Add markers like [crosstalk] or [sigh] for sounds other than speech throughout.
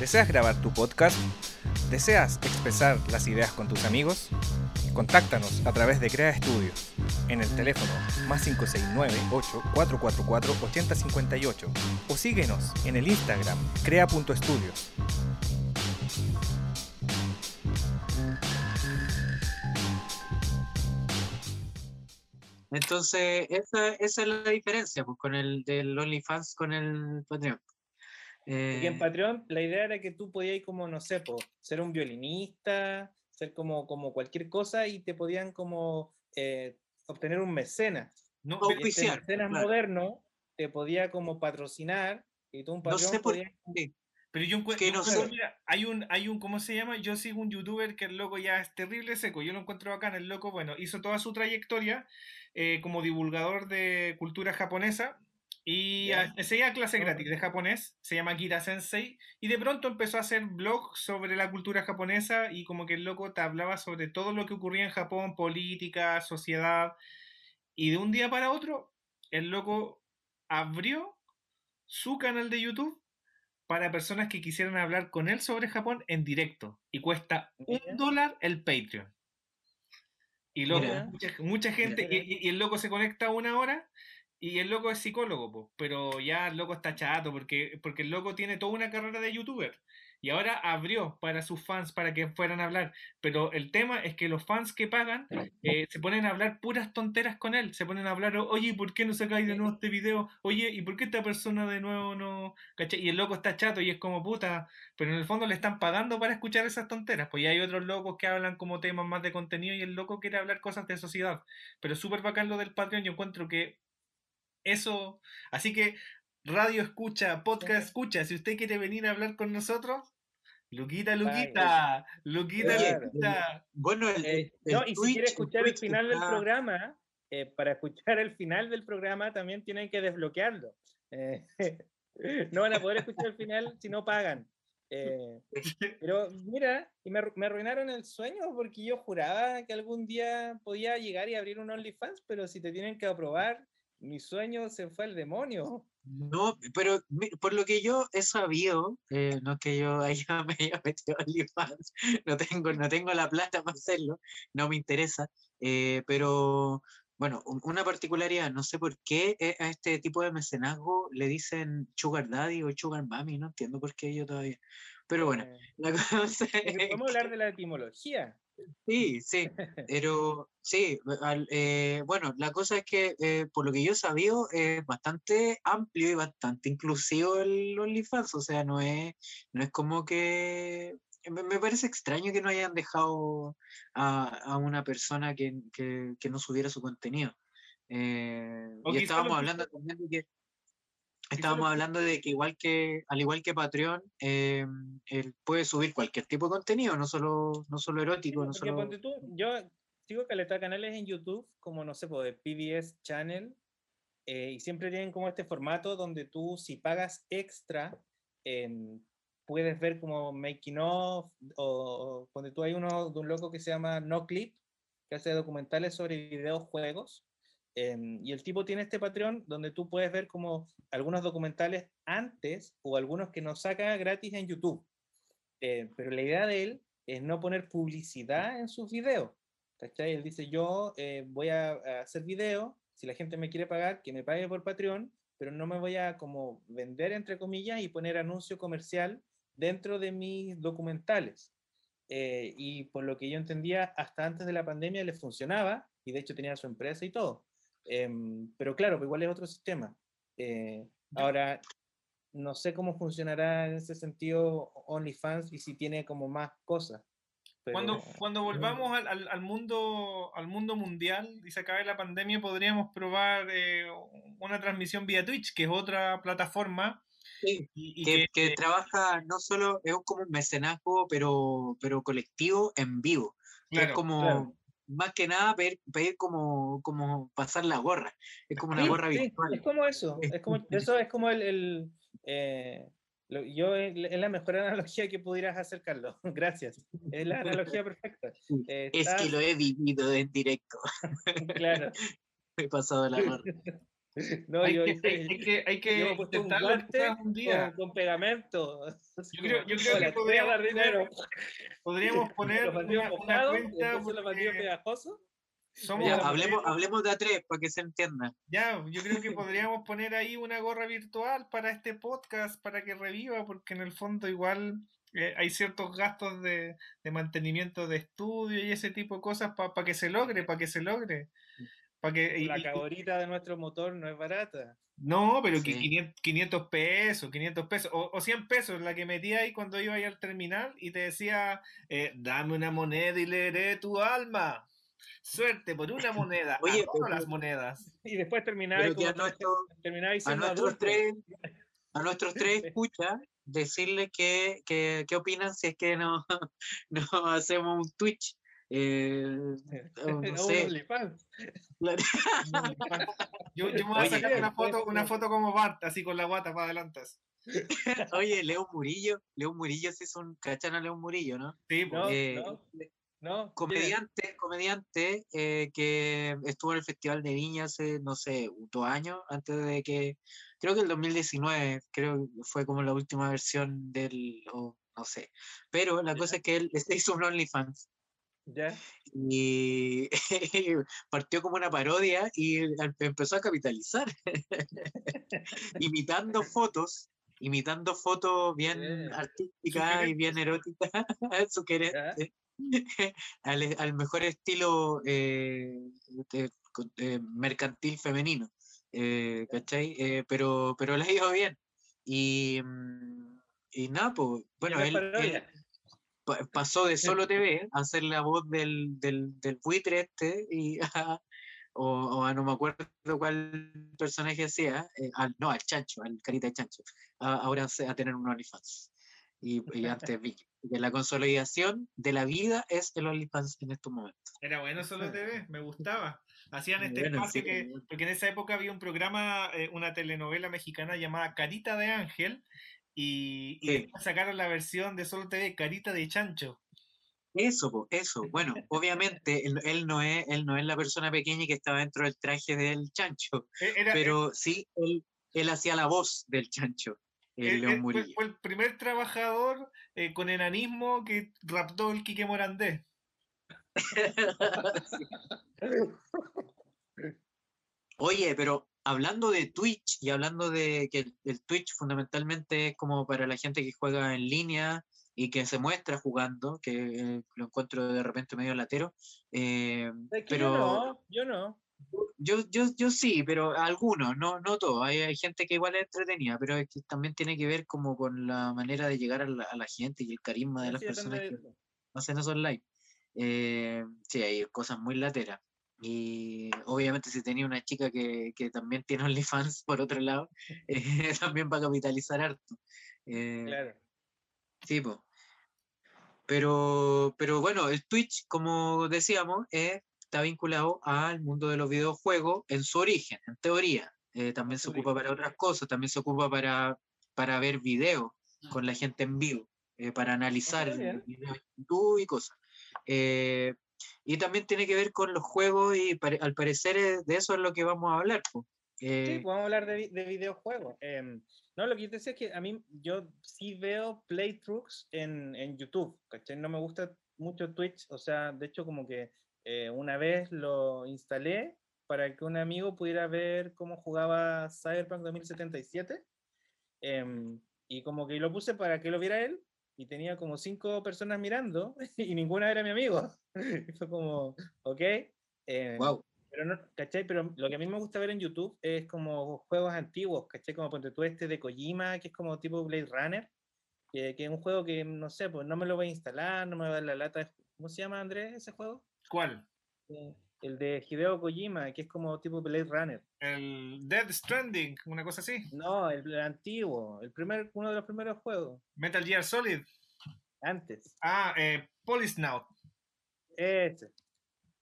¿Deseas grabar tu podcast? ¿Deseas expresar las ideas con tus amigos? Contáctanos a través de Crea Estudios en el teléfono más 569-8444-8058 o síguenos en el Instagram crea.estudios. Entonces, esa, esa es la diferencia pues, con el del OnlyFans con el Patreon. Y en Eh, Patreon la idea era que tú podías como, no sé, po, ser un violinista, ser como, como cualquier cosa y te podían como eh, obtener un mecenas. No, este Auspiciar, mecenas claro. moderno te podía como patrocinar y tú un no Patreon sé por podías- qué. Pero yo encuentro, Que no sé. mira, hay un, hay un, ¿cómo se llama? Yo sigo un youtuber que el loco ya es terrible seco, yo lo encuentro bacán, el loco, bueno, hizo toda su trayectoria eh, como divulgador de cultura japonesa y Ya. a- seguía clase gratis de japonés, se llama Kira Sensei, y de pronto empezó a hacer blogs sobre la cultura japonesa y como que el loco te hablaba sobre todo lo que ocurría en Japón, política, sociedad, y de un día para otro, el loco abrió su canal de YouTube para personas que quisieran hablar con él sobre Japón en directo. Y cuesta un dólar el Patreon. Y loco, mucha, mucha gente, y- y el loco se conecta una hora y el loco es psicólogo, po, pero ya el loco está chato porque, porque el loco tiene toda una carrera de youtuber. Y ahora abrió para sus fans para que fueran a hablar. Pero el tema es que los fans que pagan eh, se ponen a hablar puras tonteras con él. Se ponen a hablar, oye, ¿y ¿por qué no sacáis de nuevo este video? Oye, ¿y por qué esta persona de nuevo no...? ¿Cachai? Y el loco está chato y es como puta. Pero en el fondo le están pagando para escuchar esas tonteras. Pues ya hay otros locos que hablan como temas más de contenido y el loco quiere hablar cosas de sociedad. Pero súper bacán lo del Patreon. Yo encuentro que eso... Así que radio escucha, podcast escucha. Si usted quiere venir a hablar con nosotros, Luquita, Luquita, Luquita, Luquita. Bueno, el, Eh, el no, y si quiere escuchar el final del programa, eh, para escuchar el final del programa también tienen que desbloquearlo. Eh, [laughs] no van a poder escuchar el final si no pagan. Eh, pero mira, y me, me arruinaron el sueño porque yo juraba que algún día podía llegar y abrir un OnlyFans, pero si te tienen que aprobar, mi sueño se fue al demonio. No, pero por lo que yo he sabido, eh, no que yo haya, [laughs] me haya metido no tengo, no tengo la plata para hacerlo, no me interesa, eh, pero bueno, un- una particularidad, no sé por qué eh, a este tipo de mecenazgo le dicen Sugar Daddy o Sugar Mami, no entiendo por qué yo todavía. Pero bueno, Eh, [laughs] la cosa es podemos hablar de la etimología. Sí, sí, pero sí, al- eh, bueno, la cosa es que eh, por lo que yo he sabido es bastante amplio y bastante inclusivo el OnlyFans, o sea, no es, no es como que, me, me parece extraño que no hayan dejado a, a una persona que, que- que no subiera su contenido. Eh, y estábamos hablando también de que Estábamos hablando de que igual que, al igual que Patreon, eh, él puede subir cualquier tipo de contenido, no solo, no solo erótico, no Porque solo. tú, yo sigo caleta canales en YouTube, como no sé, de PBS Channel, eh, y siempre tienen como este formato donde tú si pagas extra, em, puedes ver como making of, o, cuando tú hay uno de un loco que se llama No Clip, que hace documentales sobre videojuegos, em, y el tipo tiene este Patreon donde tú puedes ver como algunos documentales antes o algunos que nos saca gratis en YouTube. Eh, pero la idea de él es no poner publicidad en sus videos. ¿cachai? Él dice, yo eh, voy a, a hacer video, si la gente me quiere pagar, que me pague por Patreon, pero no me voy a como vender, entre comillas, y poner anuncio comercial dentro de mis documentales. Eh, y por lo que yo entendía, hasta antes de la pandemia le funcionaba, y de hecho tenía su empresa y todo. Em, pero claro, pues igual es otro sistema. Eh, ahora, no sé cómo funcionará en ese sentido OnlyFans y si tiene como más cosas. Cuando, cuando volvamos al, al, al, mundo, al mundo mundial y se acabe la pandemia, podríamos probar eh, una transmisión vía Twitch, que es otra plataforma. Sí, y, y que, que, que, trabaja no solo, es como un mecenazgo, pero, pero colectivo en vivo. Claro, es como, claro. más que nada, pedir, pedir como, como pasar la gorra. Es como una sí, gorra sí, virtual. Es como eso. Es como, eso es como el. el eh, lo, yo es la mejor [laughs] analogía que pudieras hacer, Carlos. [laughs] Gracias. Es la analogía perfecta. [laughs] Eh, es que lo he vivido en directo. claro. he pasado la gorra. [laughs] No, hay, yo, que, hay, hay, que, hay que intentarlo un, un día. Con, con, pegamento. [laughs] Yo creo, yo creo que podríamos, dinero. podríamos [laughs] poner una, una cuenta. Porque... Somos, ya, hablemos, hablemos de A3 para que se entienda. Ya, yo creo que podríamos poner ahí una gorra virtual para este podcast, para que reviva, porque en el fondo igual eh, hay ciertos gastos de, de, mantenimiento de estudio y ese tipo de cosas para pa que se logre, para que se logre. Que, la caborita de nuestro motor no es barata. No, pero sí. 500, 500, pesos, 500 pesos, o, o, 100 pesos, la que metía ahí cuando iba ahí al terminal y te decía, eh, dame una moneda y leeré tu alma suerte por una moneda. Oye, pero, las monedas. [laughs] Y después terminaba y, a, nuestro, a, nuestros tres, a nuestros tres [laughs] escucha decirle que, que, qué opinan si es que no, [laughs] no hacemos un Twitch. Eh, [laughs] no sé. [laughs] yo, yo, me voy a sacar una foto, una foto como Bart, así con la guata para adelante. [laughs] Oye, Leo Murillo, Leo Murillo sí es un cachan a Leo Murillo, ¿no? Sí, pues. Eh, no, no, comediante, comediante eh, que estuvo en el Festival de Viña hace, no sé, dos años, antes de que, creo que el 2019, creo que fue como la última versión del, o no sé, pero la cosa es que él se hizo un OnlyFans. ¿Ya? Y [laughs] partió como una parodia y empezó a capitalizar, [laughs] imitando fotos imitando fotos bien artísticas y bien eróticas, [laughs] sugerentes, al, al, mejor estilo eh, de, de mercantil femenino, eh, ¿cachai? Eh, pero, pero le ha ido bien. Y, y nada, pues, bueno, él, él, pasó de Solo TV a ser la voz del, del, del buitre este y [laughs] a, o, o, no me acuerdo cuál personaje hacía, eh, al, no, al chancho, al carita de chancho, a, ahora a tener un OnlyFans. Y, y antes vi que la consolidación de la vida es el OnlyFans en estos momentos. Era bueno Solo TV, me gustaba. Hacían este bueno, espacio sí, que, porque en esa época había un programa, eh, una telenovela mexicana llamada Carita de Ángel, y, y sí. sacaron la versión de Solo TV Carita de Chancho. Eso, eso. Bueno, [laughs] obviamente él, él, no es, él no es la persona pequeña que estaba dentro del traje del chancho, era, pero sí, él, él hacía la voz del chancho. El León fue, fue, el primer trabajador eh, con enanismo que raptó el Quique Morandé. [laughs] Oye, pero hablando de Twitch y hablando de que el, el, Twitch fundamentalmente es como para la gente que juega en línea y que se muestra jugando, que eh, lo encuentro de repente medio latero. Eh, pero yo no, yo no. Yo, yo, yo sí, pero algunos, no, no todos. Hay, hay, gente que igual es entretenida, pero es que también tiene que ver como con la manera de llegar a la, a la gente y el carisma de las sí, personas que hacen esos live. Eh, sí, hay cosas muy lateras. Y obviamente si tenía una chica que, que también tiene OnlyFans por otro lado, [laughs] eh, también va a capitalizar harto. Eh, claro. Sí, pues. Pero, pero bueno, el Twitch, como decíamos, es está vinculado al mundo de los videojuegos en su origen, en teoría. eh, también se ocupa para otras cosas, también se ocupa para, para ver videos con la gente en vivo, eh, para analizar Ah, bien. videos y cosas. Y también tiene que ver con los juegos y pare- al parecer eh, de eso es lo que vamos a hablar. Sí, Eh, podemos hablar de videojuegos. Em, no, lo que yo te decía es que a mí, yo sí veo playthroughs en, en YouTube, ¿cachai? No me gusta mucho Twitch, o sea, de hecho como que eh, una vez lo instalé para que un amigo pudiera ver cómo jugaba Cyberpunk 2077, em, y como que lo puse para que lo viera él, y tenía como cinco personas mirando, [laughs] y ninguna era mi amigo. [laughs] Y fue como, ok. em, Wow. pero no, ¿cachai? Pero lo que a mí me gusta ver en YouTube es como juegos antiguos, ¿cachai? Como ponte tú este de Kojima, que es como tipo Blade Runner, que, que es un juego que, no sé, pues no me lo voy a instalar, no me va a dar la lata. ¿Cómo se llama, Andrés, ese juego? ¿Cuál? Eh, El de Hideo Kojima, que es como tipo Blade Runner. El Dead Stranding, una cosa así. No, el, el antiguo, el primer, uno de los primeros juegos, Metal Gear Solid. antes. Ah, eh, Polisnout. Ese,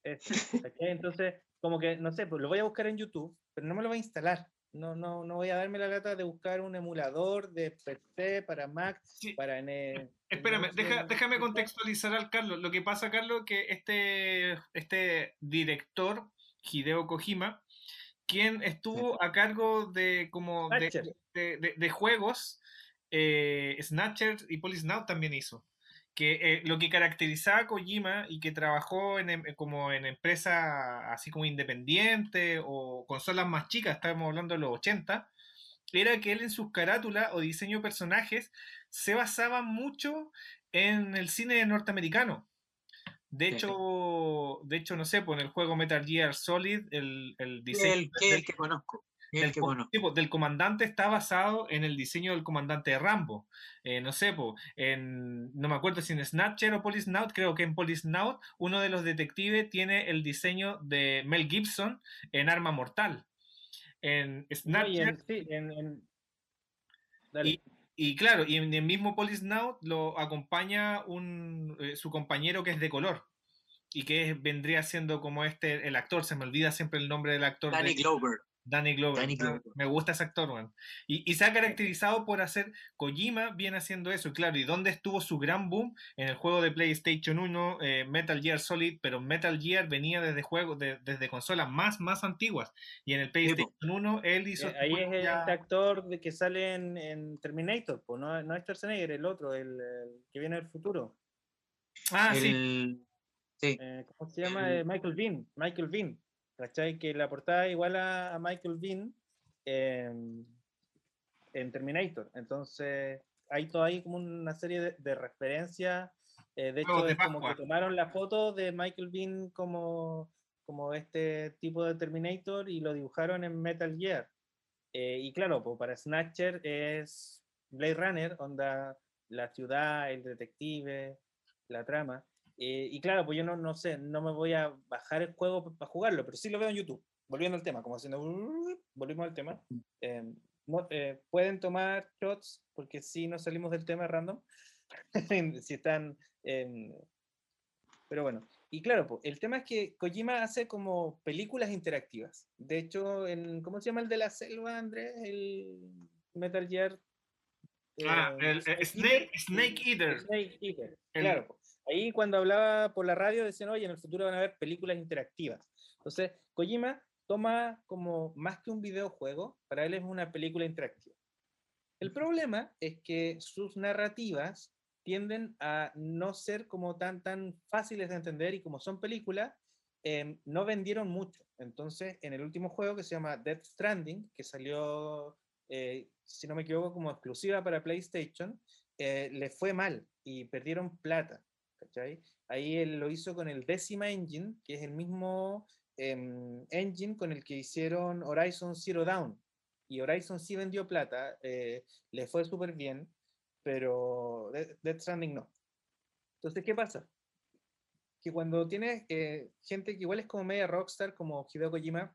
¿cachai? Entonces, como que, no sé, pues lo voy a buscar en YouTube, pero no me lo voy a instalar. No, no, no voy a darme la lata de buscar un emulador de PC para Mac, Sí. para N. Espérame, Xbox, deja- déjame contextualizar al Carlos. Lo que pasa, Carlos, que este, este director, Hideo Kojima, quien estuvo a cargo de como de, de- de- de juegos, eh, Snatcher y Polisnout también hizo. Que eh, lo que caracterizaba a Kojima y que trabajó en, em- como en empresa así como independiente o consolas más chicas, estábamos hablando de los 80, era que él en sus carátulas o diseño de personajes se basaba mucho en el cine norteamericano. De hecho, de hecho, no sé, pues en el juego Metal Gear Solid, el, el diseño el, que, del, el que conozco. El del que conozco. sí, pues, del comandante está basado en el diseño del comandante de Rambo. Eh, no sé, pues, en, no me acuerdo si en Snatcher o Polisnout, creo que en Polisnout uno de los detectives tiene el diseño de Mel Gibson en Arma Mortal. En Snatcher sí, en, en- Dale. y, y claro, y en el mismo Polisnout lo acompaña un, eh, su compañero que es de color. Y que vendría siendo como este, el actor, se me olvida siempre el nombre del actor. Danny de- Glover. Danny Glover. Danny me- Glover. Me gusta ese actor, weón. Y, y se ha caracterizado por hacer. Kojima viene haciendo eso, claro. ¿Y dónde estuvo su gran boom? En el juego de PlayStation 1, eh, Metal Gear Solid, pero Metal Gear venía desde juegos, de- desde consolas más, más antiguas. Y en el PlayStation 1, él hizo. Eh, ahí es el, ya- este actor de que sale en, en Terminator, pues no, no es Schwarzenegger, el otro, el, el que viene del futuro. Ah, sí. El- sí. Eh, ¿Cómo se llama? El- Michael Bean. Michael Bean. ¿Cachai? Que la portada igual a, a Michael Bean en, en Terminator. Entonces, hay todo ahí como una serie de, de referencias. eh, de hecho, de es como que tomaron la foto de Michael Bean como, como este tipo de Terminator y lo dibujaron en Metal Gear. Eh, y claro, pues para Snatcher es Blade Runner, onda la ciudad, el detective, la trama. Eh, y claro, pues yo no, no sé, no me voy a bajar el juego para jugarlo, pero sí lo veo en YouTube. Volviendo al tema, como haciendo. Volvimos al tema. Eh, no, eh, pueden tomar shots, porque si no salimos del tema random. [laughs] si están. em, pero bueno, y claro, pues, el tema es que Kojima hace como películas interactivas. De hecho, en, ¿cómo se llama el de la selva, Andrés? El Metal Gear. Ah, eh, el, eh, Snake Snake, Eater. Snake Eater. Snake Eater, El- Claro, po. Ahí cuando hablaba por la radio decían, oye, en el futuro van a haber películas interactivas. Entonces, Kojima toma como más que un videojuego, para él es una película interactiva. El problema es que sus narrativas tienden a no ser como tan, tan fáciles de entender y como son películas, em, no vendieron mucho. Entonces, en el último juego que se llama Death Stranding, que salió, eh, si no me equivoco, como exclusiva para PlayStation, eh, le fue mal y perdieron plata. ¿Cachai? Ahí él lo hizo con el Decima Engine, que es el mismo em, engine con el que hicieron Horizon Zero Dawn. Y Horizon sí vendió plata, eh, le fue súper bien, pero De- Death Stranding no. Entonces, ¿qué pasa? Que cuando tienes eh, gente que igual es como media rockstar, como Hideo Kojima,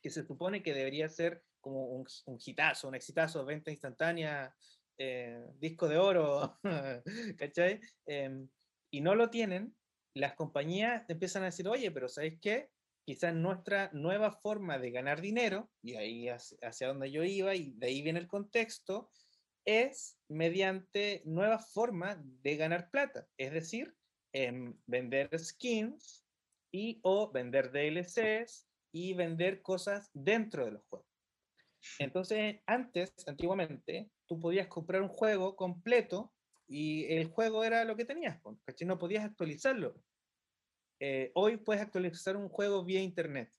que se supone que debería ser como un, un hitazo, un exitazo, venta instantánea, eh, disco de oro, [laughs] ¿cachai? Em, y no lo tienen, las compañías empiezan a decir, oye, pero ¿sabéis qué? quizás nuestra nueva forma de ganar dinero, y ahí hacia donde yo iba, y de ahí viene el contexto, es mediante nuevas formas de ganar plata, es decir, en vender skins y o vender DLCs y vender cosas dentro de los juegos. Entonces, antes, antiguamente, tú podías comprar un juego completo y el juego era lo que tenías, no podías actualizarlo. Eh, hoy puedes actualizar un juego vía internet,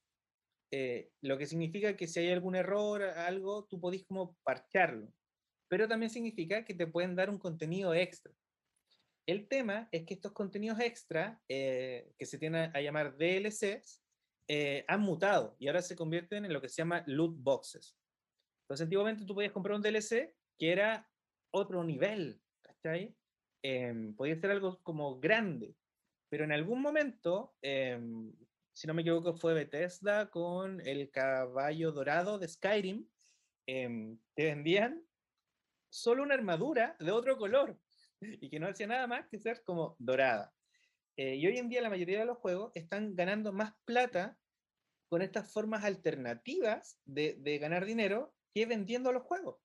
eh, lo que significa que si hay algún error, algo, tú podés como parcharlo, pero también significa que te pueden dar un contenido extra. El tema es que estos contenidos extra, eh, que se tienen a llamar DLCs, han mutado y ahora se convierten en lo que se llama loot boxes. Entonces, antiguamente tú podías comprar un DLC que era otro nivel, ¿cachai? Em, podía ser algo como grande, pero en algún momento, em, si no me equivoco, fue Bethesda con el caballo dorado de Skyrim, eh, te vendían solo una armadura de otro color [laughs] y que no hacía nada más que ser como dorada. Eh, y hoy en día la mayoría de los juegos están ganando más plata con estas formas alternativas de ganar dinero que vendiendo los juegos.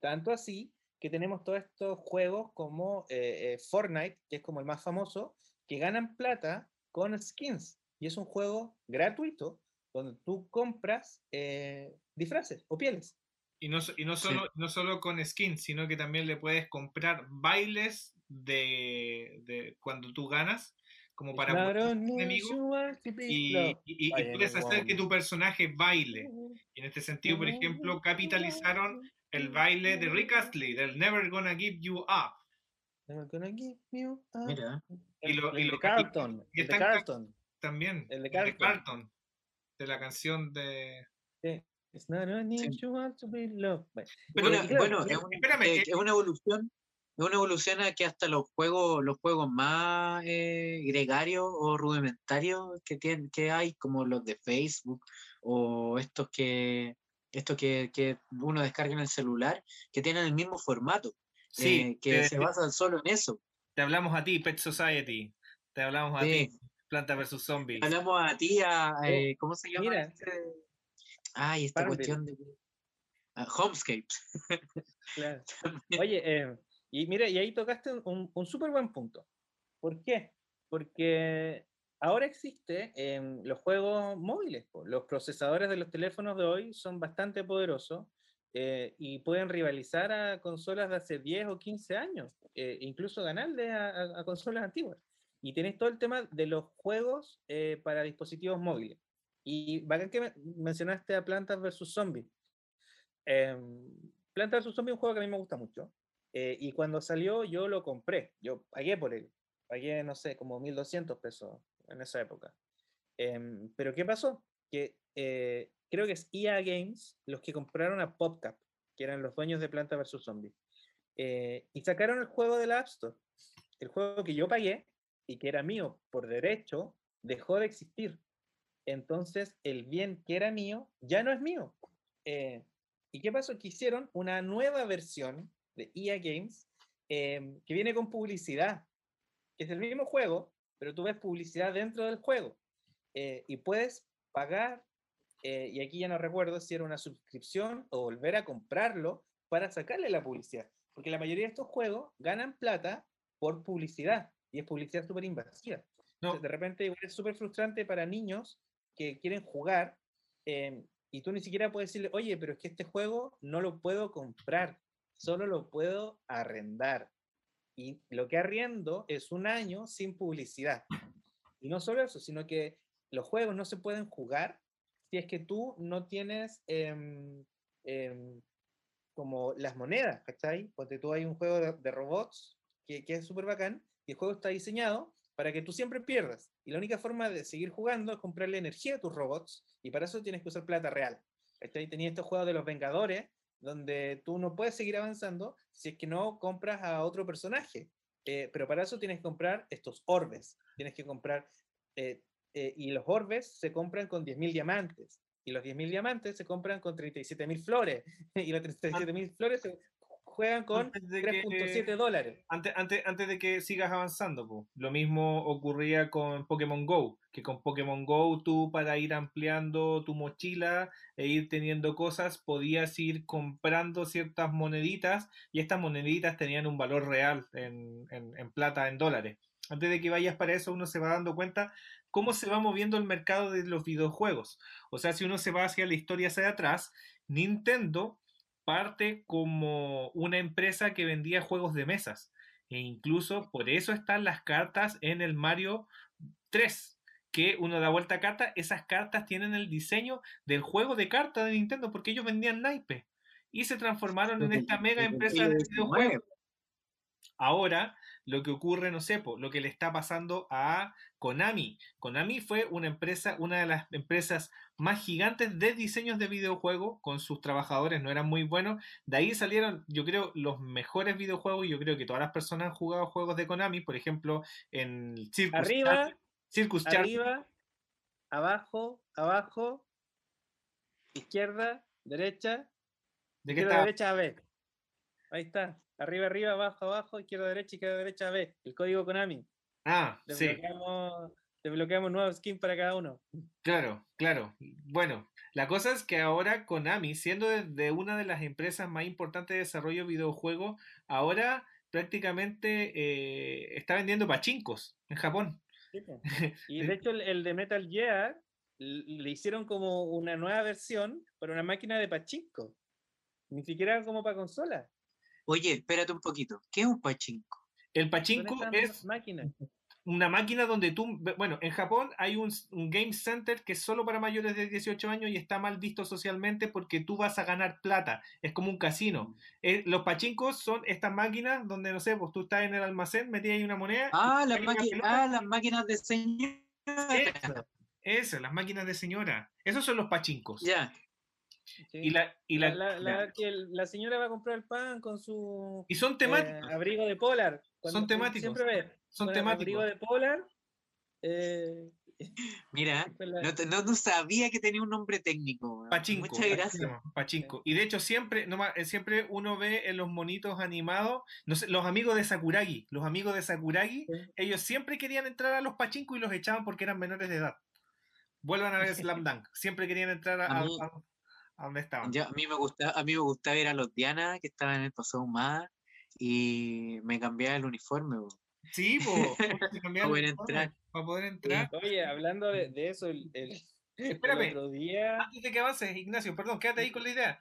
Tanto así que tenemos todos estos juegos como eh, eh, Fortnite, que es como el más famoso, que ganan plata con skins. Y es un juego gratuito donde tú compras eh, disfraces o pieles. Y no, y no, solo, no solo con skins, sino que también le puedes comprar bailes de, de cuando tú ganas, como para claro, enemigos. Y, y, y, puedes hacer que tu personaje baile. Y en este sentido, por ejemplo, capitalizaron el baile de Rick Astley, del Never Gonna Give You Up. Never Gonna Give You Up. Mira. Y lo, el, de Carlton. Y, el de Carlton. También. El de Carlton. de Carlton. De la canción de. Sí. It's not a need you want to be loved. Pero, bueno, bueno es, un, espérame, eh, es, una evolución es una evolución a que hasta los juegos los juegos más eh, gregarios o rudimentarios que tienen que hay como los de Facebook o estos que estos que, que uno descarga en el celular que tienen el mismo formato sí, eh, que se basan solo en eso te hablamos a ti Pet Society te hablamos a ti Planta vs Zombies hablamos a ti a eh, cómo se llama Mira. Este? ay esta cuestión de Homescapes [laughs] claro. oye eh, y mira, y ahí tocaste un, un súper buen punto. ¿Por qué? Porque ahora existe en los juegos móviles. Los procesadores de los teléfonos de hoy son bastante poderosos eh, y pueden rivalizar a consolas de hace 10 o 15 años, eh, incluso ganarle a, a, consolas antiguas. Y tenéis todo el tema de los juegos eh, para dispositivos móviles. Y bacán que mencionaste a Plantas vs. Zombies. Em, Plantas vs. Zombies es un juego que a mí me gusta mucho. Eh, y cuando salió yo lo compré, yo pagué por él, pagué, no sé, como 1.200 pesos en esa época. Em, pero ¿qué pasó? Que eh, creo que es EA Games los que compraron a PopCap, que eran los dueños de Planta vs. Zombie, eh, y sacaron el juego de la App Store. El juego que yo pagué y que era mío por derecho, dejó de existir. Entonces, el bien que era mío ya no es mío. ¿Y qué pasó? Que hicieron una nueva versión de EA Games, em, que viene con publicidad, que es el mismo juego, pero tú ves publicidad dentro del juego eh, y puedes pagar, eh, y aquí ya no recuerdo si era una suscripción o volver a comprarlo para sacarle la publicidad, porque la mayoría de estos juegos ganan plata por publicidad y es publicidad súper invasiva. No. de repente es súper frustrante para niños que quieren jugar em, y tú ni siquiera puedes decirle, oye, pero es que este juego no lo puedo comprar solo lo puedo arrendar. Y lo que arriendo es un año sin publicidad. Y no solo eso, sino que los juegos no se pueden jugar si es que tú no tienes em, como las monedas, ¿cachai? Porque tú hay un juego de, robots que, que es súper bacán y el juego está diseñado para que tú siempre pierdas. Y la única forma de seguir jugando es comprarle energía a tus robots y para eso tienes que usar plata real. ¿cachai? Tenía estos juegos de los Vengadores donde tú no puedes seguir avanzando si es que no compras a otro personaje. Eh, pero para eso tienes que comprar estos orbes, tienes que comprar, eh, eh, y los orbes se compran con 10.000 diamantes, y los 10.000 diamantes se compran con 37.000 flores, [laughs] y las 37.000 flores se juegan con Antes de que- 3.7 dólares. Antes, antes, antes de que sigas avanzando, po. lo mismo ocurría con Pokémon Go, que con Pokémon Go tú para ir ampliando tu mochila e ir teniendo cosas, podías ir comprando ciertas moneditas y estas moneditas tenían un valor real en, en- en plata, en dólares. Antes de que vayas para eso, uno se va dando cuenta cómo se va moviendo el mercado de los videojuegos. O sea, si uno se va hacia la historia hacia atrás, Nintendo parte como una empresa que vendía juegos de mesas. E incluso por eso están las cartas en el Mario 3. Que uno da vuelta a carta, esas cartas tienen el diseño del juego de cartas de Nintendo, porque ellos vendían naipes. Y se transformaron en esta mega empresa de videojuegos. Ahora, lo que ocurre, no sé, po, lo que le está pasando a Konami. Konami fue una empresa, una de las empresas más gigantes de diseños de videojuegos, con sus trabajadores no eran muy buenos. De ahí salieron, yo creo, los mejores videojuegos. y Yo creo que todas las personas han jugado juegos de Konami, por ejemplo, en Circus Arriba, Circus. Arriba, abajo, abajo, izquierda, derecha, ¿De qué está? derecha, B. Ahí está. Arriba, arriba, abajo, abajo, izquierda, derecha, izquierda, derecha, B. El código Konami. Ah, sí. Desbloqueamos, desbloqueamos nuevos skins para cada uno. Claro, claro. Bueno, la cosa es que ahora Konami, siendo de, una de las empresas más importantes de desarrollo de videojuegos, ahora prácticamente eh, está vendiendo pachincos en Japón. Sí. [laughs] Y de hecho el, el de Metal Gear le hicieron como una nueva versión para una máquina de pachinko. Ni siquiera como para consola. Oye, espérate un poquito. ¿Qué es un pachinko? El pachinko es máquinas. una máquina donde tú, bueno, en Japón hay un, un game center que es solo para mayores de 18 años y está mal visto socialmente porque tú vas a ganar plata, es como un casino. Eh, los pachincos son estas máquinas donde, no sé, pues tú estás en el almacén, metías ahí una moneda. Ah, las, ah, las máquinas de señor. Eso, eso, las máquinas de señora. Esos son los pachincos. Ya. Sí. Y la, y la, La, la- la- que el- la señora va a comprar el pan con su y son eh, temáticos. abrigo de polar. Son temáticos, Siempre ves. son temáticos. Abrigo de polar. eh, [laughs] Mira, no, te- no, no sabía que tenía un nombre técnico. Pachinko, Muchas gracias. Pachinko. Y de hecho siempre, no eh, siempre uno ve en los monitos animados, no sé, los amigos de Sakuragi, los amigos de Sakuragi, Sí. ellos siempre querían entrar a los Pachinko y los echaban porque eran menores de edad. Vuelvan a ver Slam Dunk, siempre querían entrar a, A a- mí- a- a donde estaban. Yo- a mí me gusta, a mí me gustaba ver a los Diana que estaban en el pasado más y me cambiaba el uniforme. Sí, po, [laughs] [laughs] cambiaron poder entrar. para poder entrar. Oye, hablando de, de eso, el, el- el Espérame. otro día. Antes de que avances, Ignacio, perdón, quédate ahí con la idea.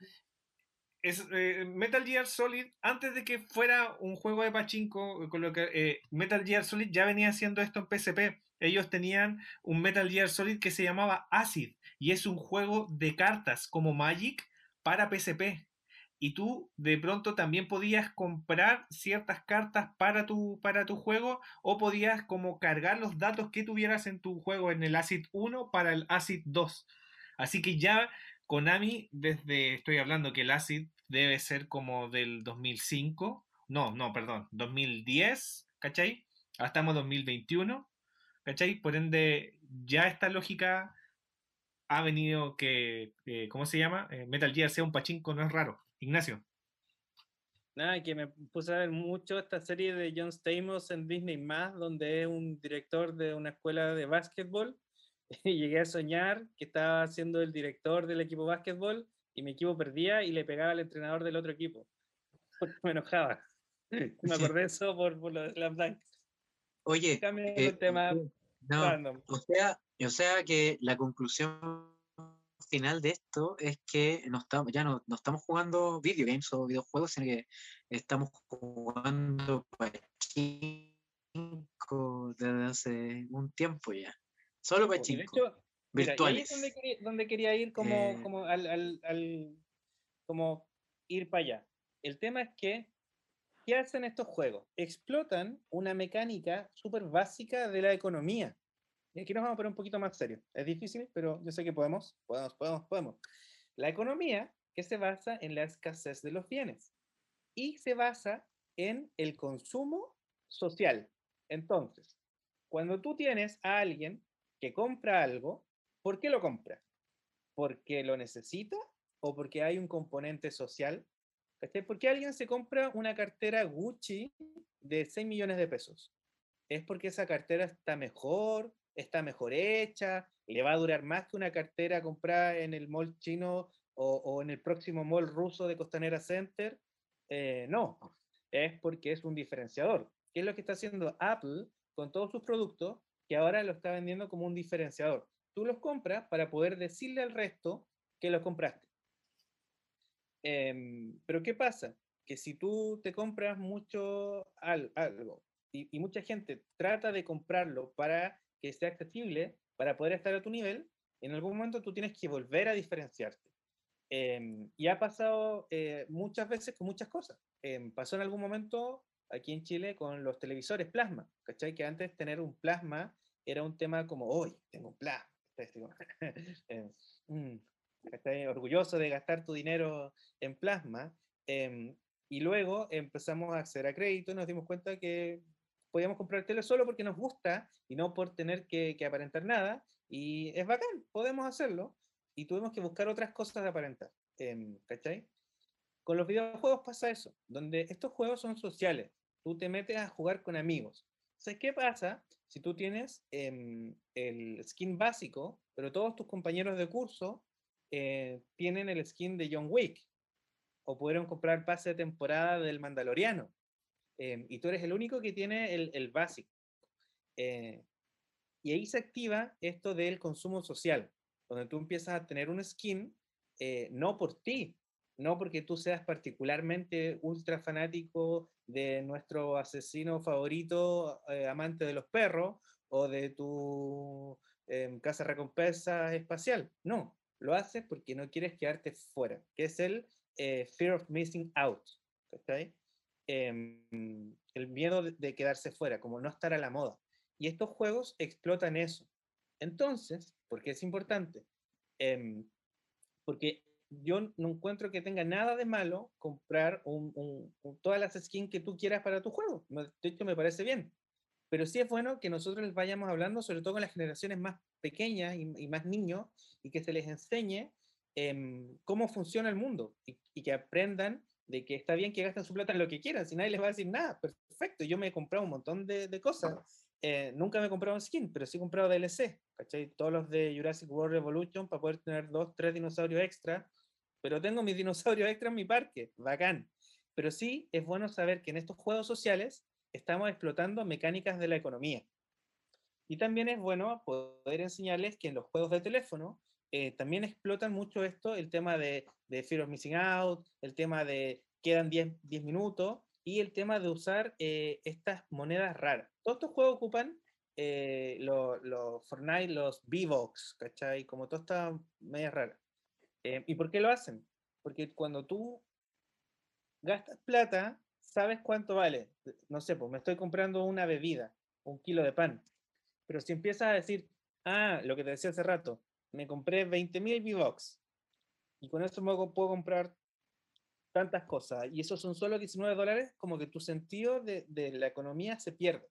Es, eh, Metal Gear Solid, antes de que fuera un juego de pachinko, con lo que, eh, Metal Gear Solid ya venía haciendo esto en PSP. Ellos tenían un Metal Gear Solid que se llamaba Acid y es un juego de cartas como Magic para PSP. Y tú de pronto también podías comprar ciertas cartas para tu, para tu juego o podías como cargar los datos que tuvieras en tu juego en el Acid 1 para el Acid 2. Así que ya Konami, desde, estoy hablando que el Acid debe ser como del 2005, no, no, perdón, 2010, ¿cachai? Ahora estamos en 2021, ¿cachai? Por ende, ya esta lógica ha venido que, eh, ¿cómo se llama? Eh, Metal Gear sea un pachinko, no es raro. Ignacio. Nada, que me puse a ver mucho esta serie de John Stamos en Disney más, donde es un director de una escuela de básquetbol. [laughs] Y llegué a soñar que estaba siendo el director del equipo de básquetbol y mi equipo perdía y le pegaba al entrenador del otro equipo. [laughs] Me enojaba. Me acordé de eso por, por lo de Slam Dunk. Oye, eh, el tema no, random. o sea, o sea que la conclusión final de esto es que no estamos, ya no, no estamos jugando videogames o videojuegos, sino que estamos jugando pachinko desde hace un tiempo ya. Solo Y pachinko, hecho, Mira, y ahí es virtuales. donde quería, donde quería ir como, Eh, como al, al- al- como ir para allá. El tema es que, ¿qué hacen estos juegos? Explotan una mecánica súper básica de la economía. Y aquí nos vamos a poner un poquito más serio. Es difícil, pero yo sé que podemos, podemos, podemos, podemos. La economía que se basa en la escasez de los bienes y se basa en el consumo social. Entonces, cuando tú tienes a alguien que compra algo, ¿por qué lo compra? ¿Porque lo necesita o porque hay un componente social. ¿Por qué alguien se compra una cartera Gucci de 6 millones de pesos? Es porque esa cartera está mejor, está mejor hecha, le va a durar más que una cartera comprada en el mall chino o, en el próximo mall ruso de Costanera Center. Eh, no, es porque es un diferenciador. ¿Qué es lo que está haciendo Apple con todos sus productos? Que ahora lo está vendiendo como un diferenciador. Tú los compras para poder decirle al resto que los compraste. Em, pero ¿qué pasa? Que si tú te compras mucho algo y, mucha gente trata de comprarlo para que sea accesible, para poder estar a tu nivel, en algún momento tú tienes que volver a diferenciarte. Em, y ha pasado eh, muchas veces con muchas cosas. Em, pasó en algún momento aquí en Chile con los televisores plasma, ¿cachai? Que antes tener un plasma era un tema como, hoy tengo un plasma. [laughs] Em, mm, orgulloso de gastar tu dinero en plasma. y luego empezamos a acceder a crédito y nos dimos cuenta que podíamos comprar tele solo porque nos gusta y no por tener que, que aparentar nada. Y es bacán, podemos hacerlo y tuvimos que buscar otras cosas de aparentar. Eh, ¿Cachai? Con los videojuegos pasa eso, donde estos juegos son sociales. Tú te metes a jugar con amigos. ¿Sabes qué pasa si tú tienes em, el skin básico, pero todos tus compañeros de curso eh, tienen el skin de John Wick? O pudieron comprar pase de temporada del Mandaloriano. Em, y tú eres el único que tiene el, el básico. Eh, y ahí se activa esto del consumo social donde tú empiezas a tener un skin, eh, no por ti, no porque tú seas particularmente ultra fanático de nuestro asesino favorito, eh, amante de los perros, o de tu eh, casa recompensa espacial. No, lo haces porque no quieres quedarte fuera, que es el eh, fear of missing out. Em, el miedo de quedarse fuera, como no estar a la moda. Y estos juegos explotan eso. Entonces, ¿por qué es importante? Em, porque yo no encuentro que tenga nada de malo comprar todas las skins que tú quieras para tu juego. De hecho, me parece bien. Pero sí es bueno que nosotros les vayamos hablando, sobre todo con las generaciones más pequeñas y, más niños, y que se les enseñe em, cómo funciona el mundo y, que aprendan de que está bien que gasten su plata en lo que quieran, si nadie les va a decir nada, perfecto, yo me he comprado un montón de, de cosas eh, nunca me he comprado un skin, pero sí he comprado DLC, ¿cachai? Todos los de Jurassic World Revolution para poder tener dos, tres dinosaurios extra, pero tengo mis dinosaurios extra en mi parque, bacán. Pero sí es bueno saber que en estos juegos sociales estamos explotando mecánicas de la economía. Y también es bueno poder enseñarles que en los juegos de teléfono eh, también explotan mucho esto, el tema de, de Fear of Missing Out, el tema de quedan 10, 10 minutos, y el tema de usar eh, estas monedas raras. Todos estos juegos ocupan eh, los Fortnite, los V-Box, ¿cachai? Como todas estas medias raras. Eh, ¿Y por qué lo hacen? Porque cuando tú gastas plata, sabes cuánto vale. No sé, pues me estoy comprando una bebida, un kilo de pan. Pero si empiezas a decir, ah, lo que te decía hace rato, me compré 20.000 V-Box y con eso me puedo comprar tantas cosas y esos son solo 19 dólares, como que tu sentido de, de la economía se pierde.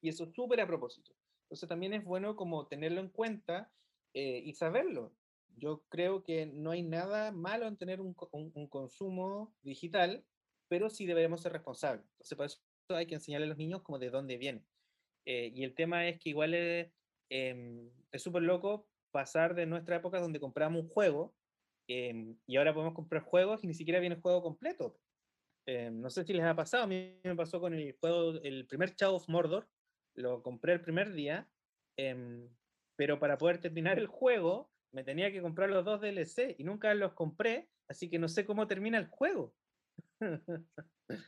Y eso es súper a propósito. Entonces también es bueno como tenerlo en cuenta eh, y saberlo. Yo creo que no hay nada malo en tener un, un, consumo digital, pero sí debemos ser responsables. Entonces por eso hay que enseñarle a los niños como de dónde viene. Eh, y el tema es que igual es em, súper loco pasar de nuestra época donde compramos un juego Em, y ahora podemos comprar juegos y ni siquiera viene el juego completo. Em, no sé si les ha pasado, a mí me pasó con el juego, el primer Shadow of Mordor, lo compré el primer día, em, pero para poder terminar el juego me tenía que comprar los dos DLC y nunca los compré, así que no sé cómo termina el juego. [laughs]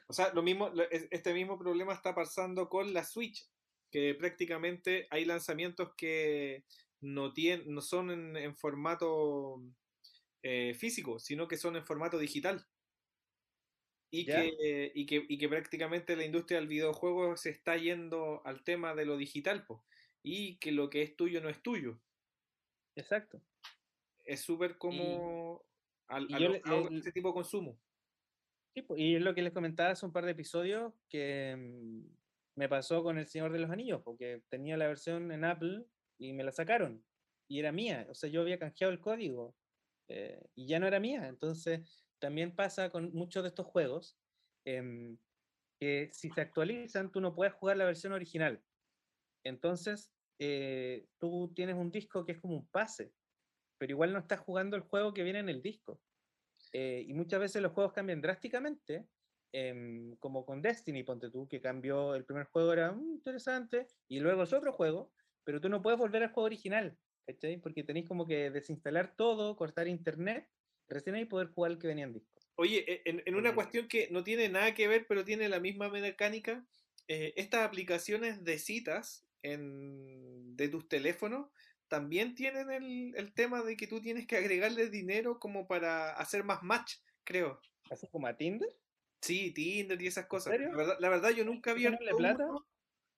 o sea, lo mismo, este mismo problema está pasando con la Switch, que prácticamente hay lanzamientos que no, tienen, no son en formato eh, físico, sino que son en formato digital. Y que, y, que, y que, prácticamente la industria del videojuego se está yendo al tema de lo digital, y que lo que es tuyo no es tuyo. Exacto. Es súper como al, este tipo de consumo. y es lo que les comentaba hace un par de episodios que mm, me pasó con El Señor de los Anillos, porque tenía la versión en Apple y me la sacaron. Y era mía, o sea, yo había canjeado el código eh, y ya no era mía. Entonces, también pasa con muchos de estos juegos, em, que si se actualizan, tú no puedes jugar la versión original. Entonces, eh, tú tienes un disco que es como un pase, pero igual no estás jugando el juego que viene en el disco. Eh, y muchas veces los juegos cambian drásticamente, em, como con Destiny, ponte tú, que cambió, el primer juego era mm, interesante, y luego es otro juego, pero tú no puedes volver al juego original, ¿cachai? Porque tenéis como que desinstalar todo, cortar internet, recién ahí poder jugar el que venía en disco. Oye, e, en, una cuestión que no tiene nada que ver, pero tiene la misma mecánica, eh, estas aplicaciones de citas en, de tus teléfonos también tienen el, el, tema de que tú tienes que agregarle dinero como para hacer más match, creo. ¿Así como a Tinder? Sí, Tinder y esas cosas. La verdad, la verdad, yo nunca había plata?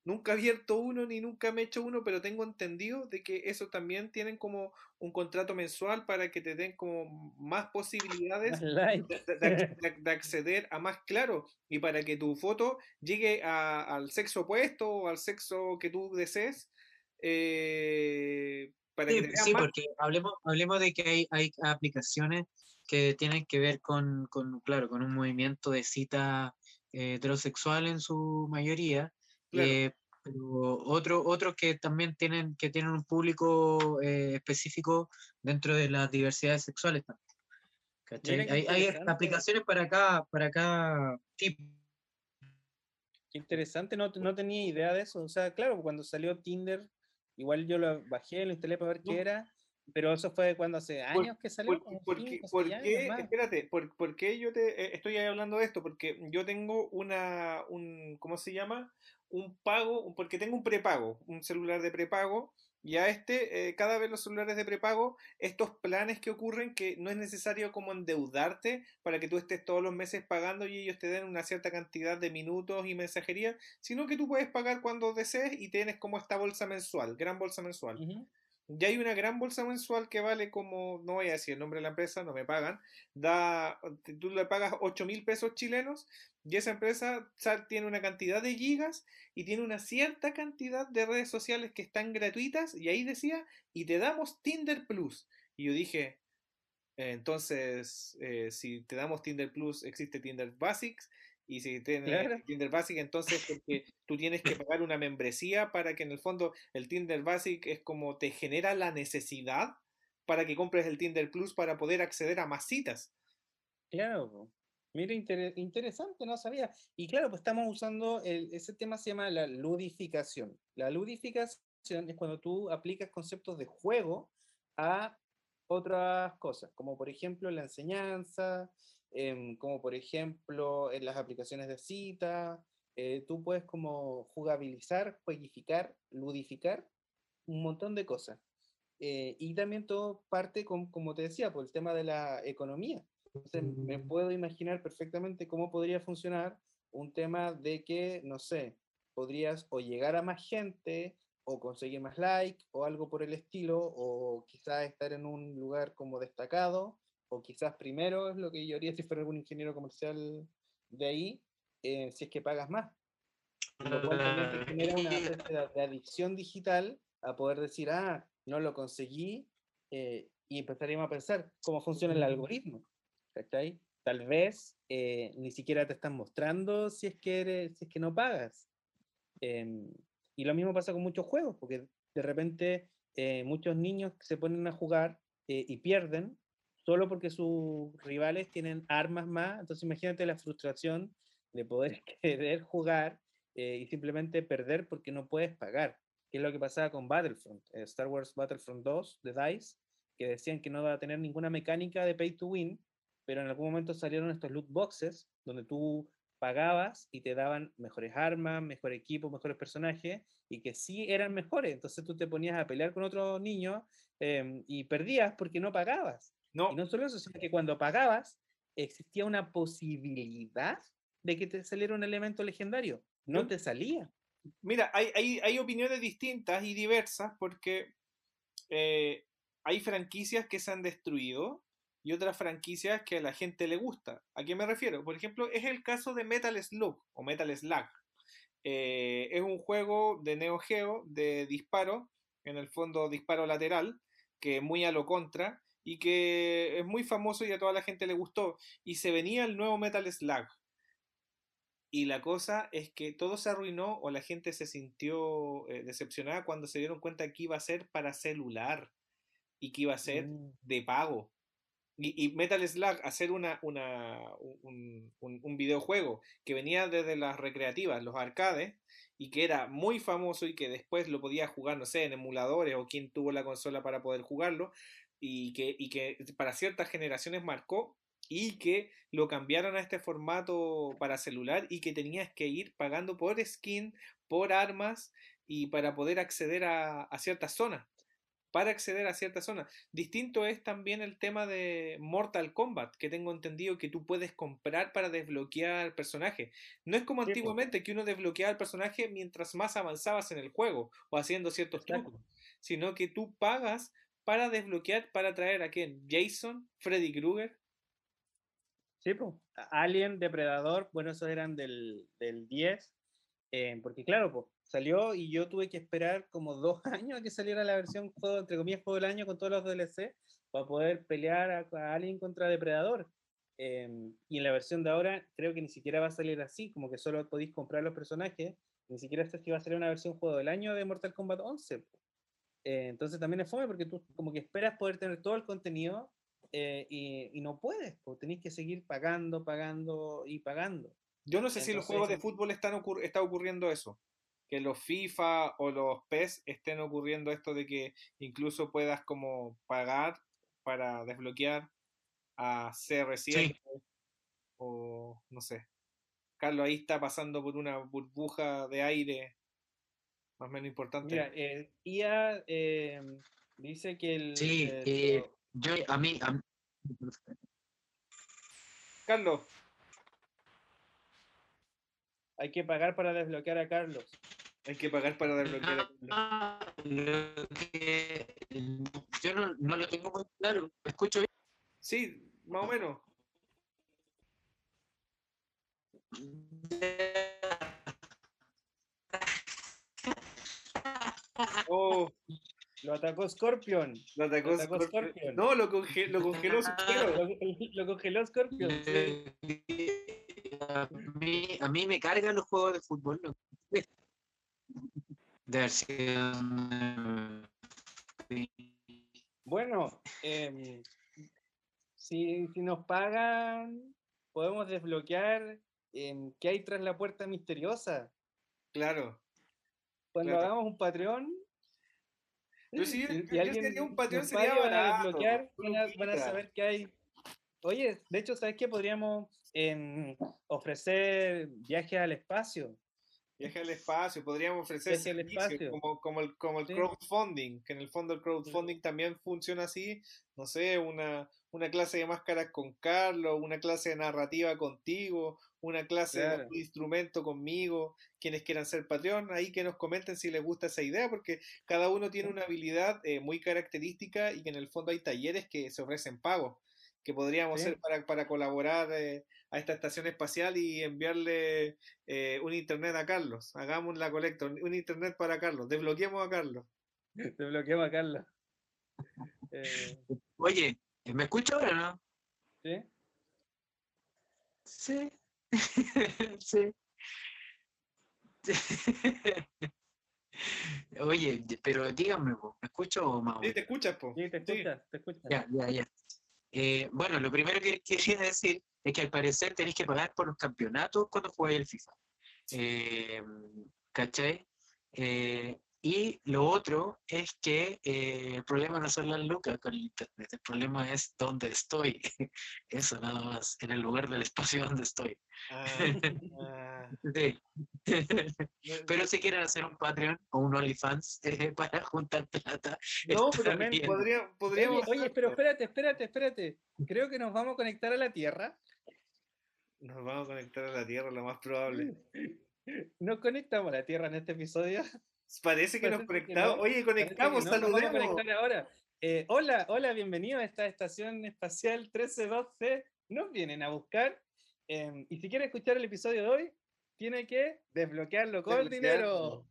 Nunca he abierto uno ni nunca me he hecho uno, pero tengo entendido de que eso también tienen como un contrato mensual para que te den como más posibilidades [laughs] de, acceder a más claro y para que tu foto llegue al sexo opuesto o al sexo que tú desees. Eh, para sí, sí porque hablemos, hablemos de que hay, hay aplicaciones que tienen que ver con, con claro, con un movimiento de cita eh, heterosexual en su mayoría eh, pero otro, otros que también tienen, que tienen un público eh, específico dentro de las diversidades sexuales Hay, hay, aplicaciones para cada, para cada tipo. Qué interesante, no, no, tenía idea de eso. O sea, claro, cuando salió Tinder, igual yo lo bajé, lo instalé para ver qué era, pero eso fue cuando hace años que salió. Por, qué, espérate, por, por, qué yo te eh, estoy hablando de esto? Porque yo tengo una, un, ¿cómo se llama? Un pago, porque tengo un prepago, un celular de prepago, y a este, eh, cada vez los celulares de prepago, estos planes que ocurren que no es necesario como endeudarte para que tú estés todos los meses pagando y ellos te den una cierta cantidad de minutos y mensajería, sino que tú puedes pagar cuando desees y tienes como esta bolsa mensual, gran bolsa mensual. Ya hay una gran bolsa mensual que vale como, no voy a decir el nombre de la empresa, no me pagan, da, tú le pagas 8 mil pesos chilenos y esa empresa tiene una cantidad de gigas y tiene una cierta cantidad de redes sociales que están gratuitas y ahí decía, y te damos Tinder Plus. Y yo dije, entonces, eh, si te damos Tinder Plus, existe Tinder Basics y si tienes Tinder Basic, entonces porque tú tienes que pagar una membresía para que en el fondo el Tinder Basic es como te genera la necesidad para que compres el Tinder Plus para poder acceder a más citas. Claro, mira, interesante, no sabía. Y claro, pues estamos usando, ese tema se llama la ludificación. La ludificación es cuando tú aplicas conceptos de juego a otras cosas, como por ejemplo la enseñanza, Em, como por ejemplo las aplicaciones de cita, eh, tú puedes como jugabilizar, juegificar, ludificar un montón de cosas. Eh, y también todo parte, como te decía, por el tema de la economía. Entonces, me puedo imaginar perfectamente cómo podría funcionar un tema de que, no sé, podrías o llegar a más gente, o conseguir más like, o algo por el estilo, o quizás estar en un lugar como destacado, o quizás primero es lo que yo haría si fuera algún ingeniero comercial de ahí, eh, si es que pagas más. Lo cual también te genera una especie de, adicción digital a poder decir, ah, no lo conseguí, eh, y empezaríamos a pensar cómo funciona el algoritmo. Tal vez eh, ni siquiera te están mostrando si es que, eres, si es que no pagas. Em, y lo mismo pasa con muchos juegos, porque de repente muchos niños se ponen a jugar y pierden solo porque sus rivales tienen armas más. Entonces imagínate la frustración de poder [laughs] querer jugar eh, y simplemente perder porque no puedes pagar, que es lo que pasaba con Battlefront, eh, Star Wars Battlefront 2 de DICE, que decían que no iba a tener ninguna mecánica de pay to win, pero en algún momento salieron estos loot boxes donde tú pagabas y te daban mejores armas, mejor equipo, mejores personajes, y que sí eran mejores. Entonces tú te ponías a pelear con otro niño em, y perdías porque no pagabas. No. Y no solo eso, sino que cuando pagabas, existía una posibilidad de que te saliera un elemento legendario. No te salía. Mira, hay, hay, hay opiniones distintas y diversas porque eh, hay franquicias que se han destruido y otras franquicias que a la gente le gusta. ¿A qué me refiero? Por ejemplo, es el caso de Metal Slug o Metal Slug. Eh, es un juego de Neo Geo de disparo, en el fondo disparo lateral, que muy a lo contra, y que es muy famoso y a toda la gente le gustó. Y se venía el nuevo Metal Slug. Y la cosa es que todo se arruinó o la gente se sintió eh, decepcionada cuando se dieron cuenta que iba a ser para celular y que iba a ser Mm. de pago. Y, Metal Slug, hacer una, una, un, un- un videojuego que venía desde las recreativas, los arcades, y que era muy famoso y que después lo podía jugar, no sé, en emuladores o quien tuvo la consola para poder jugarlo, y que, y que para ciertas generaciones marcó, y que lo cambiaron a este formato para celular y que tenías que ir pagando por skin, por armas y para poder acceder a, a ciertas zonas. Para acceder a ciertas zonas. Distinto es también el tema de Mortal Kombat, que tengo entendido que tú puedes comprar para desbloquear personajes. No es como Sí, antiguamente que uno desbloqueaba el personaje mientras más avanzabas en el juego o haciendo ciertos Exacto. trucos, sino que tú pagas para desbloquear, para traer a quién? Jason, Freddy Krueger. Sí, pues. Alien, Depredador, bueno, esos eran del, del 10. eh, porque claro, pues, salió y yo tuve que esperar como dos [laughs] años a que saliera la versión, juego, entre comillas, juego del año con todos los DLC para poder pelear a, a Alien contra Depredador. Em, y en la versión de ahora creo que ni siquiera va a salir así, como que solo podéis comprar los personajes, ni siquiera sé si va a salir una versión juego del año de Mortal Kombat 11. po. Eh, entonces también es fome porque tú como que esperas poder tener todo el contenido eh, y, y no puedes, pues tenés que seguir pagando, pagando y pagando. Yo no sé si en los juegos de fútbol están ocur- está ocurriendo eso. Que los FIFA o los PES estén ocurriendo esto de que incluso puedas como pagar para desbloquear a CR7 o no sé. Carlos ahí está pasando por una burbuja de aire más o menos importante. Mira, eh, IA eh, dice que el... Sí, eh, eh, lo- yo a mí, a mí- Carlos, hay que pagar para desbloquear a Carlos. Hay que pagar para desbloquear que- [laughs] yo no, no lo tengo muy claro. ¿Me escucho bien? Sí, más o menos. Oh, Lo atacó Scorpion. lo atacó Lo atacó Scorpio. Scorpion. No, lo, conge- lo congeló su pelo. Lo, lo congeló Scorpion. sí. A mí, a mí me cargan los juegos de fútbol. no. Versión. Bueno, em, si, si nos pagan, podemos desbloquear em, qué hay tras la puerta misteriosa. Claro. Cuando Claro. hagamos un Patreon. Yo y- yo alguien sería un Patreon, sería van a desbloquear, van a, van a luquita. saber qué hay. Oye, de hecho, ¿sabes qué? Podríamos em, ofrecer viajes al espacio. Viaje al espacio, podríamos ofrecer servicios como, como el, como el Sí. crowdfunding, que en el fondo el crowdfunding también funciona así, no sé, una, una clase de máscaras con Carlos, una clase de narrativa contigo, una clase de Claro. instrumento conmigo, quienes quieran ser Patreon, ahí que nos comenten si les gusta esa idea, porque cada uno tiene una habilidad eh, muy característica y que en el fondo hay talleres que se ofrecen pagos, que podríamos Sí. hacer para, para colaborar eh, a esta estación espacial y enviarle eh, un internet a Carlos. Hagamos la colecta, un internet para Carlos. Desbloqueemos a Carlos. [laughs] Desbloqueamos a Carlos. [laughs] Eh, Oye, ¿me escucho ahora o no? ¿sí? Sí. [laughs] sí. Oye, pero díganme, ¿me escucho o más Sí, te escuchas, po. Sí, te Sí. escuchas, te escuchas. Ya, ya, ya. Eh, bueno, lo primero que quería decir es que al parecer tenéis que pagar por los campeonatos cuando juegues el FIFA. Eh, ¿Cachai? Eh, y lo otro es que eh, el problema no son las lucas con el internet, el problema es dónde estoy. [laughs] Eso nada más, en el lugar del espacio donde estoy. Ah, [laughs] ah. Sí. Pero si quieren hacer un Patreon o un OnlyFans eh, [laughs] para juntar plata, no, pero bien. podría, podríamos. Oye, oye, pero espérate, espérate, espérate. Creo que nos vamos a conectar a la Tierra. Nos vamos a conectar a la Tierra, lo más probable. Nos conectamos a la Tierra en este episodio. Parece que nos que conectamos. no, Oye, conectamos, no, vamos a saludemos. conectar ahora. Eh, hola, hola, bienvenido a esta estación espacial 1312. Nos vienen a buscar. em, y si quiere escuchar el episodio de hoy, tiene que desbloquearlo con dinero.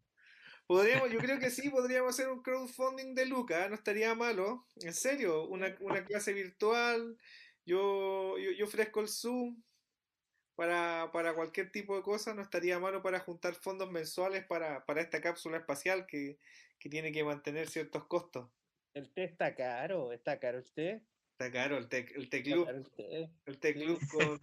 Podríamos, yo creo [laughs] que sí, podríamos hacer un crowdfunding de Luca, no estaría malo. En serio, una, [laughs] una clase virtual. Yo, yo, yo ofrezco el Zoom para, para cualquier tipo de cosa, no estaría malo para juntar fondos mensuales para, para esta cápsula espacial que, que tiene que mantener ciertos costos. El té está caro, está caro el té. Está caro el té, el té club, el té. el té club con,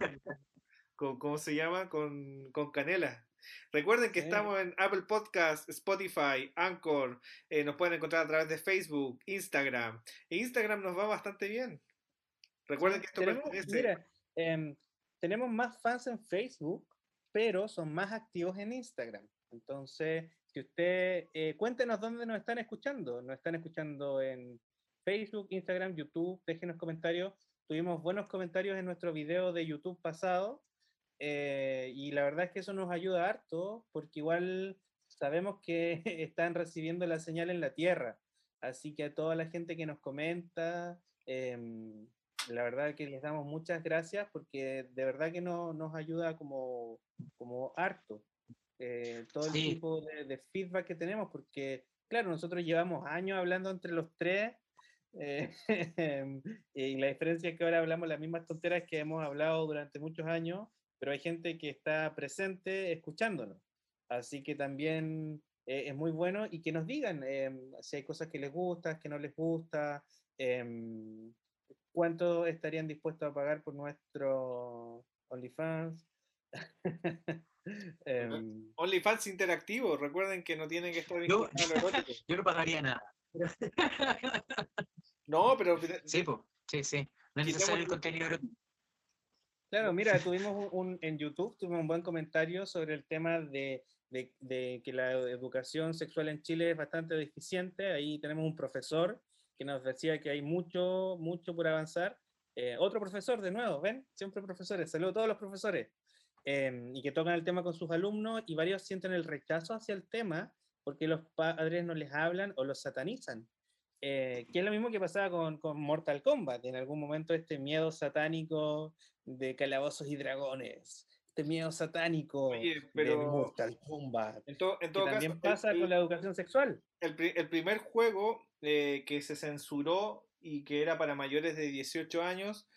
con- ¿cómo se llama? Con, con canela. Recuerden que Sí. estamos en Apple Podcast, Spotify, Anchor, eh, nos pueden encontrar a través de Facebook, Instagram. E Instagram nos va bastante bien. Recuerden que esto pertenece. mira, em, tenemos más fans en Facebook, pero son más activos en Instagram. Entonces, si usted, eh, cuéntenos dónde nos están escuchando. Nos están escuchando en Facebook, Instagram, YouTube. Déjenos comentarios. Tuvimos buenos comentarios en nuestro video de YouTube pasado. eh, y la verdad es que eso nos ayuda harto, porque igual sabemos que [laughs] están recibiendo la señal en la Tierra. Así que a toda la gente que nos comenta, em, la verdad que les damos muchas gracias porque de verdad que no, nos ayuda como, como harto eh, todo el Sí. tipo de, de feedback que tenemos, porque claro, nosotros llevamos años hablando entre los tres eh, [laughs] y la diferencia es que ahora hablamos las mismas tonteras que hemos hablado durante muchos años, pero hay gente que está presente escuchándonos. Así que también eh, es muy bueno y que nos digan em, si hay cosas que les gustan, que no les gusta, em, cuánto estarían dispuestos a pagar por nuestro OnlyFans. [laughs] Em, OnlyFans interactivo, recuerden que no tienen que estar erótico. [laughs] Yo no pagaría nada. [laughs] No, pero Sí, pues, sí, sí. No es necesario el contenido. Claro, mira, tuvimos un, un- en YouTube, tuvimos un buen comentario sobre el tema de, de- de que la educación sexual en Chile es bastante deficiente. Ahí tenemos un profesor que nos decía que hay mucho, mucho por avanzar. Eh, otro profesor, de nuevo, ¿ven? Siempre profesores. Saludos a todos los profesores. Em, y que tocan el tema con sus alumnos y varios sienten el rechazo hacia el tema porque los padres no les hablan o los satanizan. Eh, que es lo mismo que pasaba con, con Mortal Kombat. En algún momento este miedo satánico de calabozos y dragones, este miedo satánico Oye, de Mortal Kombat, en, to- en que todo caso, también pasa el- con la educación sexual. el, el primer juego eh, que se censuró y que era para mayores de 18 años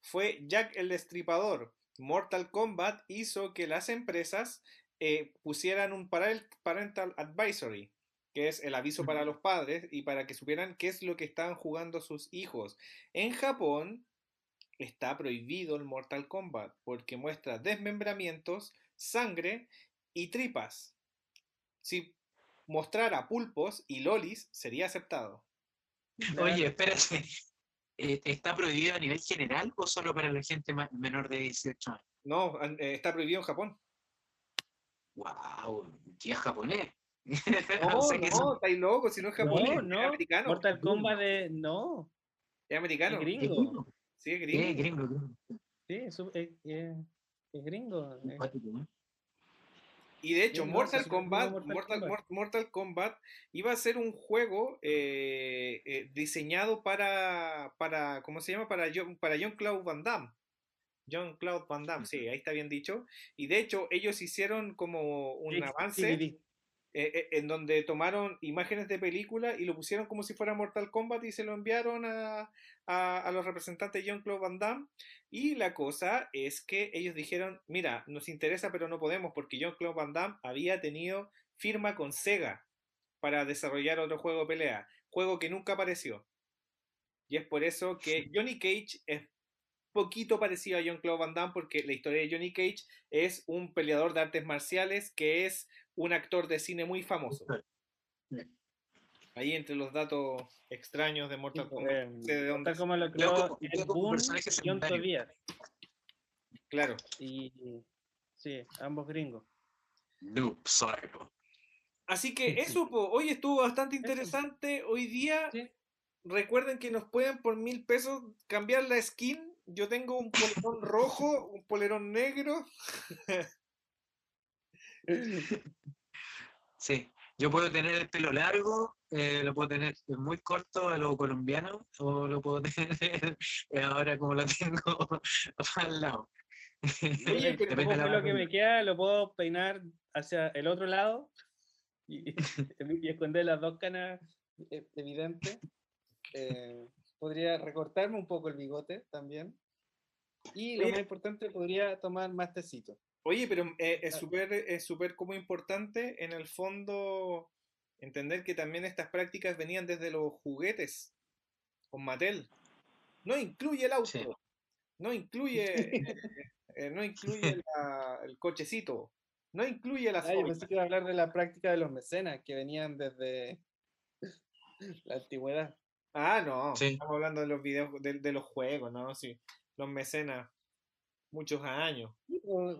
fue Jack el Destripador. Mortal Kombat hizo que las empresas eh, pusieran un parent- parental advisory, que es el aviso para los padres y para que supieran qué es lo que estaban jugando sus hijos. En Japón está prohibido el Mortal Kombat porque muestra desmembramientos, sangre y tripas. Si mostrara pulpos y lolis, sería aceptado. Oye, espérate. Eh, ¿Está prohibido a nivel general o solo para la gente menor de 18 años? No, eh, está prohibido en Japón. ¡Wow! ¿Qué es japonés? [laughs] No, O sea que no, son- estáis locos, si no es japonés, No, es no, americano. Mortal Kombat de... No, Es es americano. ¿Qué gringo. gringo? Sí, es ¿Qué gringo. gringo? gringo? Sí, es, es- es- es gringo. Y de hecho, Mortal Kombat, Mortal Kombat. Mor- Mortal Kombat iba a ser un juego eh, eh, diseñado para, para, ¿cómo se llama? Para John, para John Claude Van Damme. John Claude Van Damme, sí, ahí está bien dicho. Y de hecho, ellos hicieron como un avance. Eh, eh, en donde tomaron imágenes de película y lo pusieron como si fuera Mortal Kombat y se lo enviaron a, a- a los representantes de Jean-Claude Van Damme. Y la cosa es que ellos dijeron, mira, nos interesa pero no podemos porque Jean-Claude Van Damme había tenido firma con Sega para desarrollar otro juego de pelea, juego que nunca apareció. Y es por eso que Johnny Cage es poquito parecido a Jean-Claude Van Damme porque la historia de Johnny Cage es un peleador de artes marciales que es un actor de cine muy famoso. Ahí entre los datos extraños de Mortal Kombat. Eh, no sé de dónde Mortal Kombat lo creó como- como personaje y John. Tobias. Claro. Y sí, ambos gringos. Noob Psycho. Así que [laughs] eso, po, hoy estuvo bastante interesante. Hoy día, Sí. recuerden que nos pueden por mil pesos cambiar la skin. Yo tengo un polerón rojo, un polerón negro. [laughs] Sí, yo puedo tener el pelo largo, eh, lo puedo tener muy corto a lo colombiano, o lo puedo [laughs] tener eh, ahora como lo tengo [laughs] al lado. Oye, [laughs] pero la pelo que me queda lo puedo peinar hacia el otro lado y, y esconder las dos canas eh, evidentes. Eh, podría recortarme un poco el bigote también. Y lo más importante, podría tomar más tecito. Oye, pero eh, es Ah. súper es súper como importante en el fondo entender que también estas prácticas venían desde los juguetes con Mattel. No incluye el auto, Sí. no incluye eh, [laughs] eh, no incluye la- el cochecito, no incluye la yo fábrica. pensé que iba a hablar de la práctica de los mecenas que venían desde [laughs] la antigüedad. Ah, no, Sí. estamos hablando de los videos, de, de los juegos, ¿no? Sí, los mecenas, muchos años.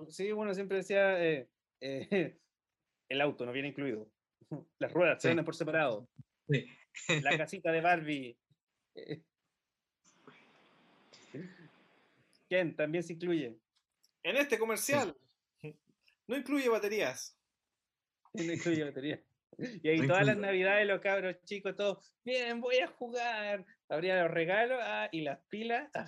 Sí, bueno, siempre decía, eh, eh, [laughs] el auto no viene incluido. [laughs] Las ruedas se Sí. venden por separado. Sí. La [laughs] casita de Barbie. eh. Ken también se incluye. En este comercial no incluye baterías. No incluye batería. Y ahí No todas las navidades los cabros chicos, todos, bien, voy a jugar. Abría los regalos ah, y las pilas. ah,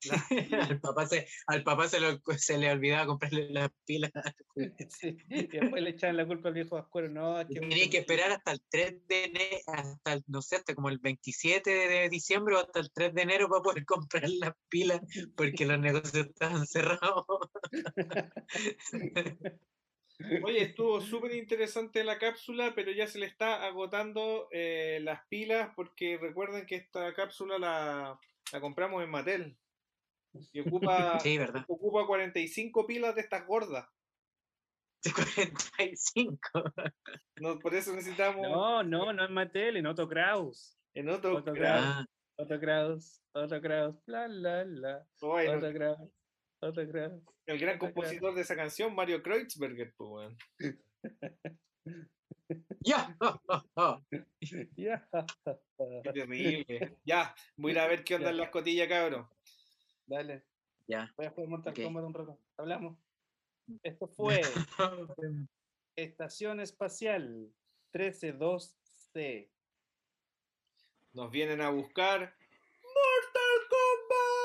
[laughs] al papá, se, al papá se, lo- se le olvidaba comprarle las pilas. [laughs] sí, Y después le echaban la culpa al viejo Ascuero. No, es que Tenía que esperar hasta el 3 de enero, hasta el, no sé, hasta como el 27 de diciembre o hasta el 3 de enero para poder comprar las pilas porque los negocios estaban cerrados. [laughs] Oye, estuvo súper interesante la cápsula, pero ya se le está agotando eh, las pilas porque recuerden que esta cápsula la, la compramos en Mattel [laughs] y ocupa, Sí, verdad. ocupa 45 pilas de estas gordas. 45. No, por eso necesitamos No, no, no es Mattel, en Otto Kraus. en grado. Ah, Otto Kraus, Otto Kraus, la la la. No, Otto Kraus, Otto Kraus. el gran compositor de esa canción, Mario Kreutzberger, pues, weón. [laughs] ¡Ya! [laughs] Ya. Terrible. Ya, voy a ir a ver qué onda en la escotilla, cabrón. Dale. Ya. Voy a jugar Mortal okay. Kombat un rato. Hablamos. Esto fue Estación Espacial 132C. Nos vienen a buscar Mortal Kombat.